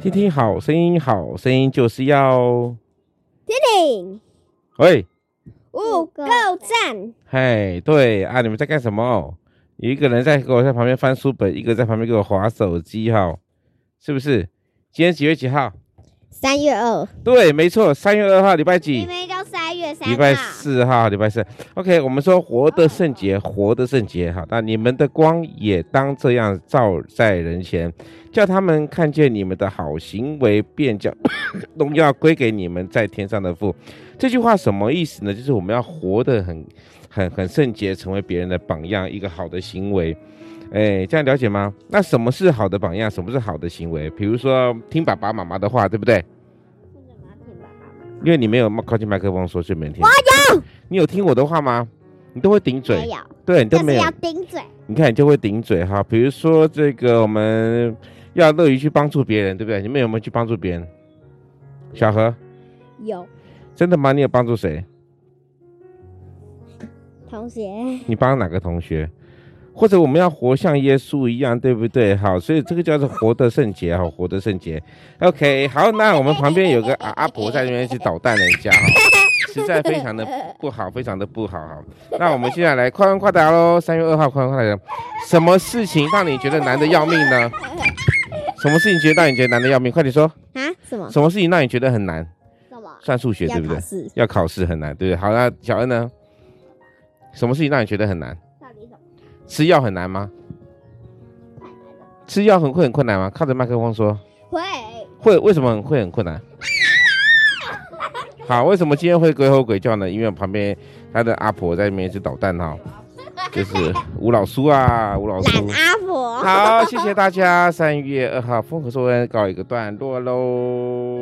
听听好声音，好声音就是要听听。喂，五够赞。嘿，对啊，你们在干什么？有一个人在给我在旁边翻书本，一个在旁边给我划手机，哈，是不是？今天几月几号？三月二。对，没错，三月二号，礼拜几？礼拜四哈，礼拜四。OK，我们说活的圣洁，活的圣洁。哈，那你们的光也当这样照在人前，叫他们看见你们的好行为，便叫 荣耀归给你们在天上的父。这句话什么意思呢？就是我们要活得很、很、很圣洁，成为别人的榜样，一个好的行为。哎，这样了解吗？那什么是好的榜样？什么是好的行为？比如说听爸爸妈妈的话，对不对？因为你没有靠近麦克风说，所以没听。我有。你有听我的话吗？你都会顶嘴。没有。对，你都没有。要顶嘴。你看，你就会顶嘴哈。比如说这个，我们要乐于去帮助别人，对不对？你们有没有去帮助别人？小何。有。真的吗？你有帮助谁？同学。你帮哪个同学？或者我们要活像耶稣一样，对不对？好，所以这个叫做活得圣洁，好，活得圣洁。OK，好，那我们旁边有个阿阿婆在那边去捣蛋了一下，哈，实在非常的不好，非常的不好，哈。那我们现在来快问快答喽，三月二号快问快答，什么事情让你觉得难的要命呢？什么事情觉得让你觉得难的要命？快点说啊？什么？什么事情让你觉得很难？什么？算数学对不对？要考试很难，对不对？好，那小恩呢？什么事情让你觉得很难？吃药很难吗？吃药很会很困难吗？靠着麦克风说。会。会，为什么会很困难？好，为什么今天会鬼吼鬼叫呢？因为旁边他的阿婆在那边一直捣蛋哈，就是吴老叔啊，吴老叔。阿婆。好，谢谢大家。三月二号风和说恩告一个段落喽。